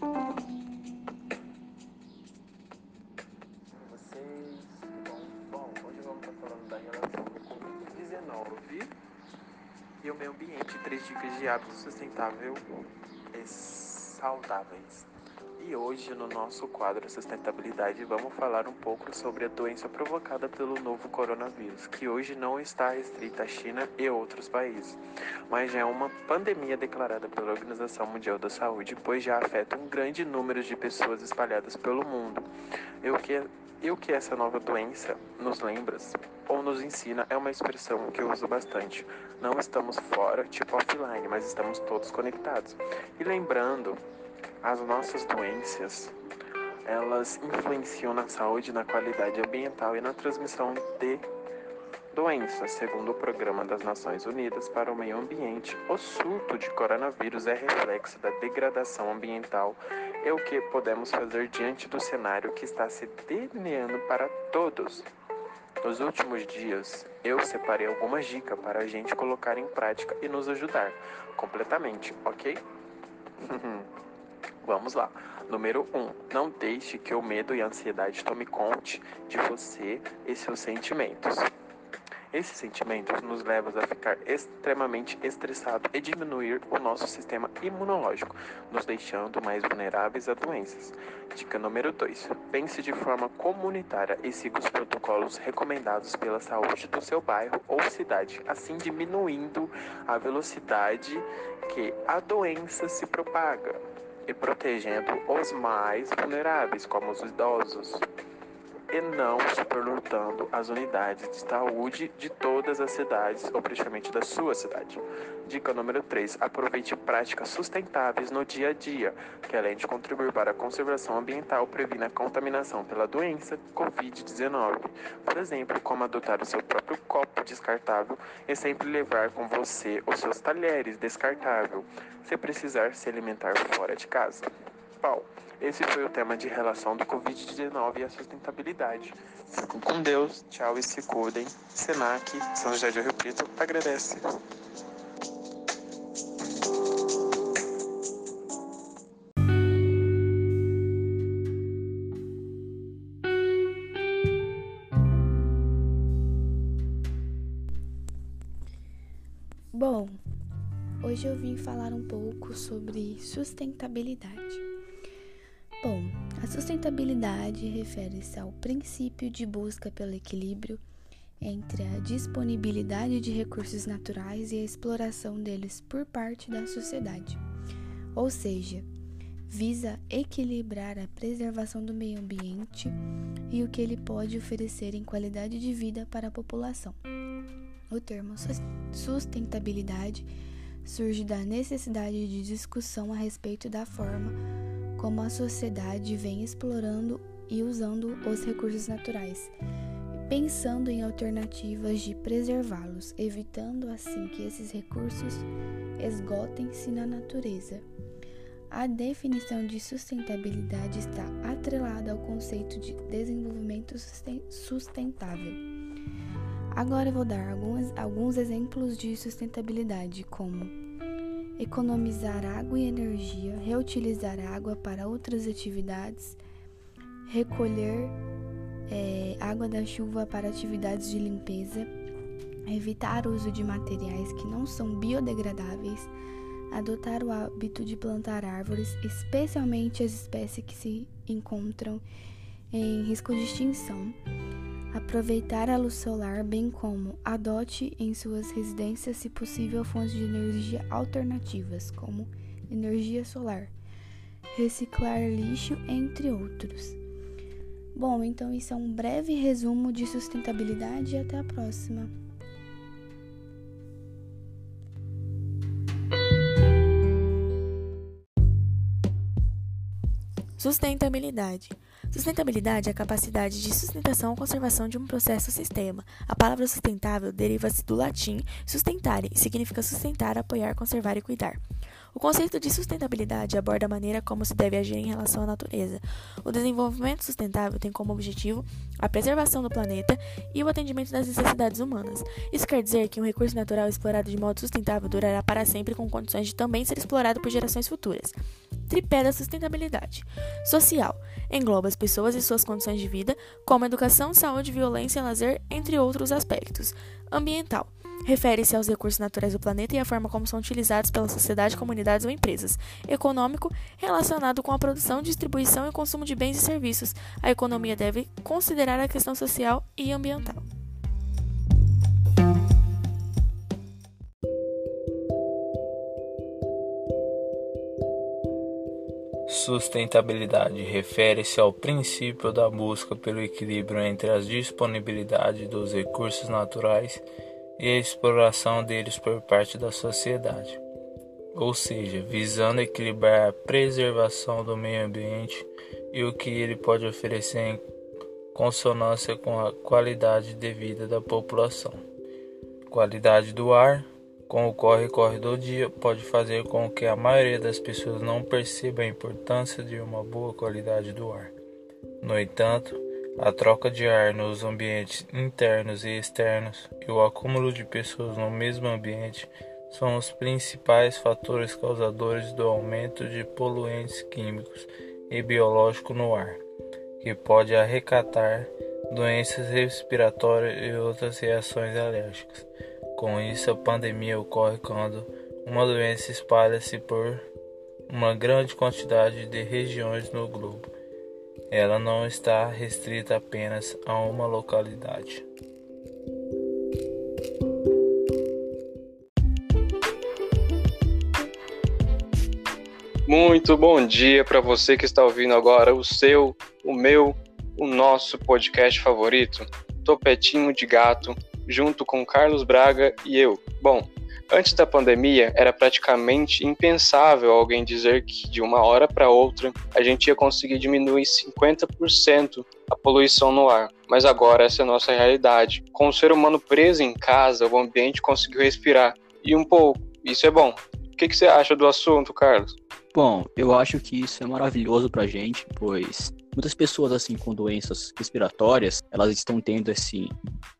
Vocês, bom, hoje vamos estar falando da relação do Covid-19 e o meio ambiente, três dicas de hábitos sustentável e saudáveis. E hoje, no nosso quadro Sustentabilidade, vamos falar um pouco sobre a doença provocada pelo novo coronavírus, que hoje não está restrita à China e outros países, mas já é uma pandemia declarada pela Organização Mundial da Saúde, pois já afeta um grande número de pessoas espalhadas pelo mundo. E o que, e o que essa nova doença nos lembra ou nos ensina é uma expressão que eu uso bastante. Não estamos fora, tipo offline, mas estamos todos conectados. E lembrando as nossas doenças, elas influenciam na saúde, na qualidade ambiental e na transmissão de doenças. Segundo o Programa das Nações Unidas para o Meio Ambiente, o surto de coronavírus é reflexo da degradação ambiental e o que podemos fazer diante do cenário que está se delineando para todos. Nos últimos dias, eu separei algumas dicas para a gente colocar em prática e nos ajudar completamente, ok? Vamos lá. Número 1. Um, não deixe que o medo e a ansiedade tome conta de você e seus sentimentos. Esses sentimentos nos levam a ficar extremamente estressados e diminuir o nosso sistema imunológico, nos deixando mais vulneráveis a doenças. Dica número 2. Pense de forma comunitária e siga os protocolos recomendados pela saúde do seu bairro ou cidade, assim diminuindo a velocidade que a doença se propaga e protegendo os mais vulneráveis, como os idosos, e não superlotando as unidades de saúde de todas as cidades, ou praticamente da sua cidade. Dica número 3. Aproveite práticas sustentáveis no dia a dia, que além de contribuir para a conservação ambiental, previne a contaminação pela doença Covid-19. Por exemplo, como adotar o seu próprio copo descartável e sempre levar com você os seus talheres descartáveis, se precisar se alimentar fora de casa. Bom, esse foi o tema de relação do Covid-19 e a sustentabilidade. Fico com Deus, tchau e se cuidem. Senac, São José de Rio Preto, agradece. Bom, hoje eu vim falar um pouco sobre sustentabilidade. Bom, a sustentabilidade refere-se ao princípio de busca pelo equilíbrio entre a disponibilidade de recursos naturais e a exploração deles por parte da sociedade. Ou seja, visa equilibrar a preservação do meio ambiente e o que ele pode oferecer em qualidade de vida para a população. O termo sustentabilidade surge da necessidade de discussão a respeito da forma como a sociedade vem explorando e usando os recursos naturais, pensando em alternativas de preservá-los, evitando assim que esses recursos esgotem-se na natureza. A definição de sustentabilidade está atrelada ao conceito de desenvolvimento sustentável. Agora eu vou dar alguns, alguns exemplos de sustentabilidade, como economizar água e energia, reutilizar água para outras atividades, recolher é, água da chuva para atividades de limpeza, evitar o uso de materiais que não são biodegradáveis, adotar o hábito de plantar árvores, especialmente as espécies que se encontram em risco de extinção Aproveitar a luz solar, bem como adote em suas residências, se possível, fontes de energia alternativas, como energia solar, reciclar lixo, entre outros. Bom, então isso é um breve resumo de sustentabilidade e até a próxima. Sustentabilidade Sustentabilidade é a capacidade de sustentação ou conservação de um processo ou sistema. A palavra sustentável deriva-se do latim sustentare e significa sustentar, apoiar, conservar e cuidar. O conceito de sustentabilidade aborda a maneira como se deve agir em relação à natureza. O desenvolvimento sustentável tem como objetivo a preservação do planeta e o atendimento das necessidades humanas. Isso quer dizer que um recurso natural explorado de modo sustentável durará para sempre com condições de também ser explorado por gerações futuras. tripé da sustentabilidade. Social engloba as pessoas e suas condições de vida, como educação, saúde, violência, lazer, entre outros aspectos. Ambiental refere-se aos recursos naturais do planeta e a forma como são utilizados pela sociedade, comunidades ou empresas. Econômico, relacionado com a produção, distribuição e consumo de bens e serviços. A economia deve considerar a questão social e ambiental. Sustentabilidade refere-se ao princípio da busca pelo equilíbrio entre a disponibilidade dos recursos naturais e a exploração deles por parte da sociedade, ou seja, visando equilibrar a preservação do meio ambiente e o que ele pode oferecer em consonância com a qualidade de vida da população. Qualidade do ar, com o corre-corre do dia, pode fazer com que a maioria das pessoas não perceba a importância de uma boa qualidade do ar. No entanto, a troca de ar nos ambientes internos e externos e o acúmulo de pessoas no mesmo ambiente são os principais fatores causadores do aumento de poluentes químicos e biológicos no ar, que pode arrecatar doenças respiratórias e outras reações alérgicas. Com isso, a pandemia ocorre quando uma doença espalha-se por uma grande quantidade de regiões no globo ela não está restrita apenas a uma localidade. Muito bom dia para você que está ouvindo agora o seu, o meu, o nosso podcast favorito, Topetinho de Gato, junto com Carlos Braga e eu. Bom, Antes da pandemia, era praticamente impensável alguém dizer que de uma hora para outra a gente ia conseguir diminuir 50% a poluição no ar. Mas agora essa é a nossa realidade. Com o ser humano preso em casa, o ambiente conseguiu respirar. E um pouco. Isso é bom. O que, que você acha do assunto, Carlos? Bom, eu acho que isso é maravilhoso pra gente, pois muitas pessoas assim com doenças respiratórias, elas estão tendo assim,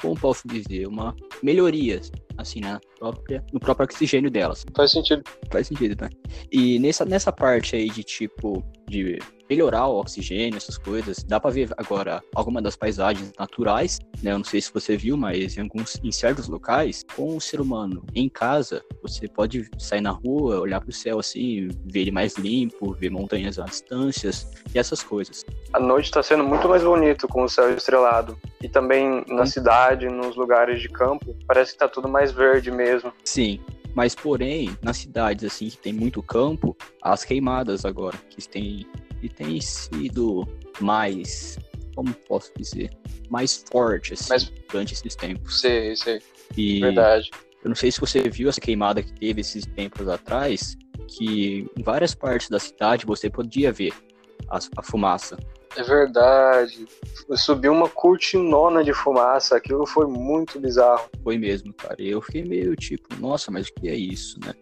como posso dizer, uma melhoria assim na própria no próprio oxigênio delas. Faz sentido. Faz sentido, né? E nessa nessa parte aí de tipo de melhorar o oxigênio, essas coisas. Dá para ver agora algumas das paisagens naturais, né? Eu não sei se você viu, mas em alguns em certos locais, com o ser humano em casa, você pode sair na rua, olhar para o céu assim, ver ele mais limpo, ver montanhas a distâncias e essas coisas. A noite está sendo muito mais bonito com o céu estrelado. E também na hum. cidade, nos lugares de campo, parece que está tudo mais verde mesmo. Sim, mas porém, nas cidades assim que tem muito campo, as queimadas agora, que tem e tem sido mais, como posso dizer, mais forte assim, Mas, durante esses tempos. Sei, sei. E Verdade. Eu não sei se você viu essa queimada que teve esses tempos atrás, que em várias partes da cidade você podia ver a, a fumaça. É verdade. Subiu uma cortinona de fumaça, aquilo foi muito bizarro. Foi mesmo, cara. Eu fiquei meio tipo, nossa, mas o que é isso, né?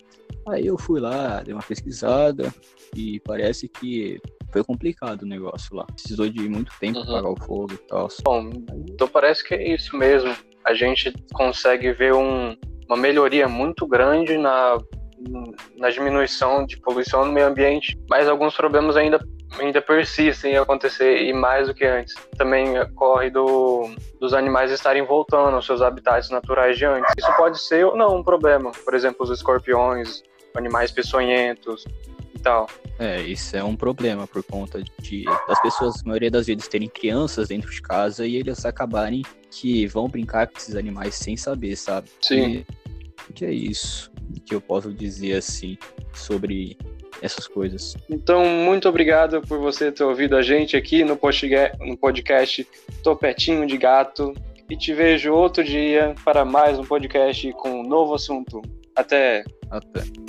Aí eu fui lá, dei uma pesquisada e parece que foi complicado o negócio lá. Precisou de muito tempo uhum. para apagar o fogo e tal. Bom, então parece que é isso mesmo. A gente consegue ver um, uma melhoria muito grande na, na diminuição de poluição no meio ambiente, mas alguns problemas ainda ainda persistem em acontecer e mais do que antes. Também ocorre do, dos animais estarem voltando aos seus habitats naturais de antes. Isso pode ser ou não um problema. Por exemplo, os escorpiões, animais peçonhentos, tal. É, isso é um problema por conta de das pessoas, a maioria das vezes, terem crianças dentro de casa e eles acabarem que vão brincar com esses animais sem saber, sabe? Sim. E, que é isso que eu posso dizer assim sobre essas coisas. Então, muito obrigado por você ter ouvido a gente aqui no podcast Topetinho de Gato. E te vejo outro dia para mais um podcast com um novo assunto. Até! Até.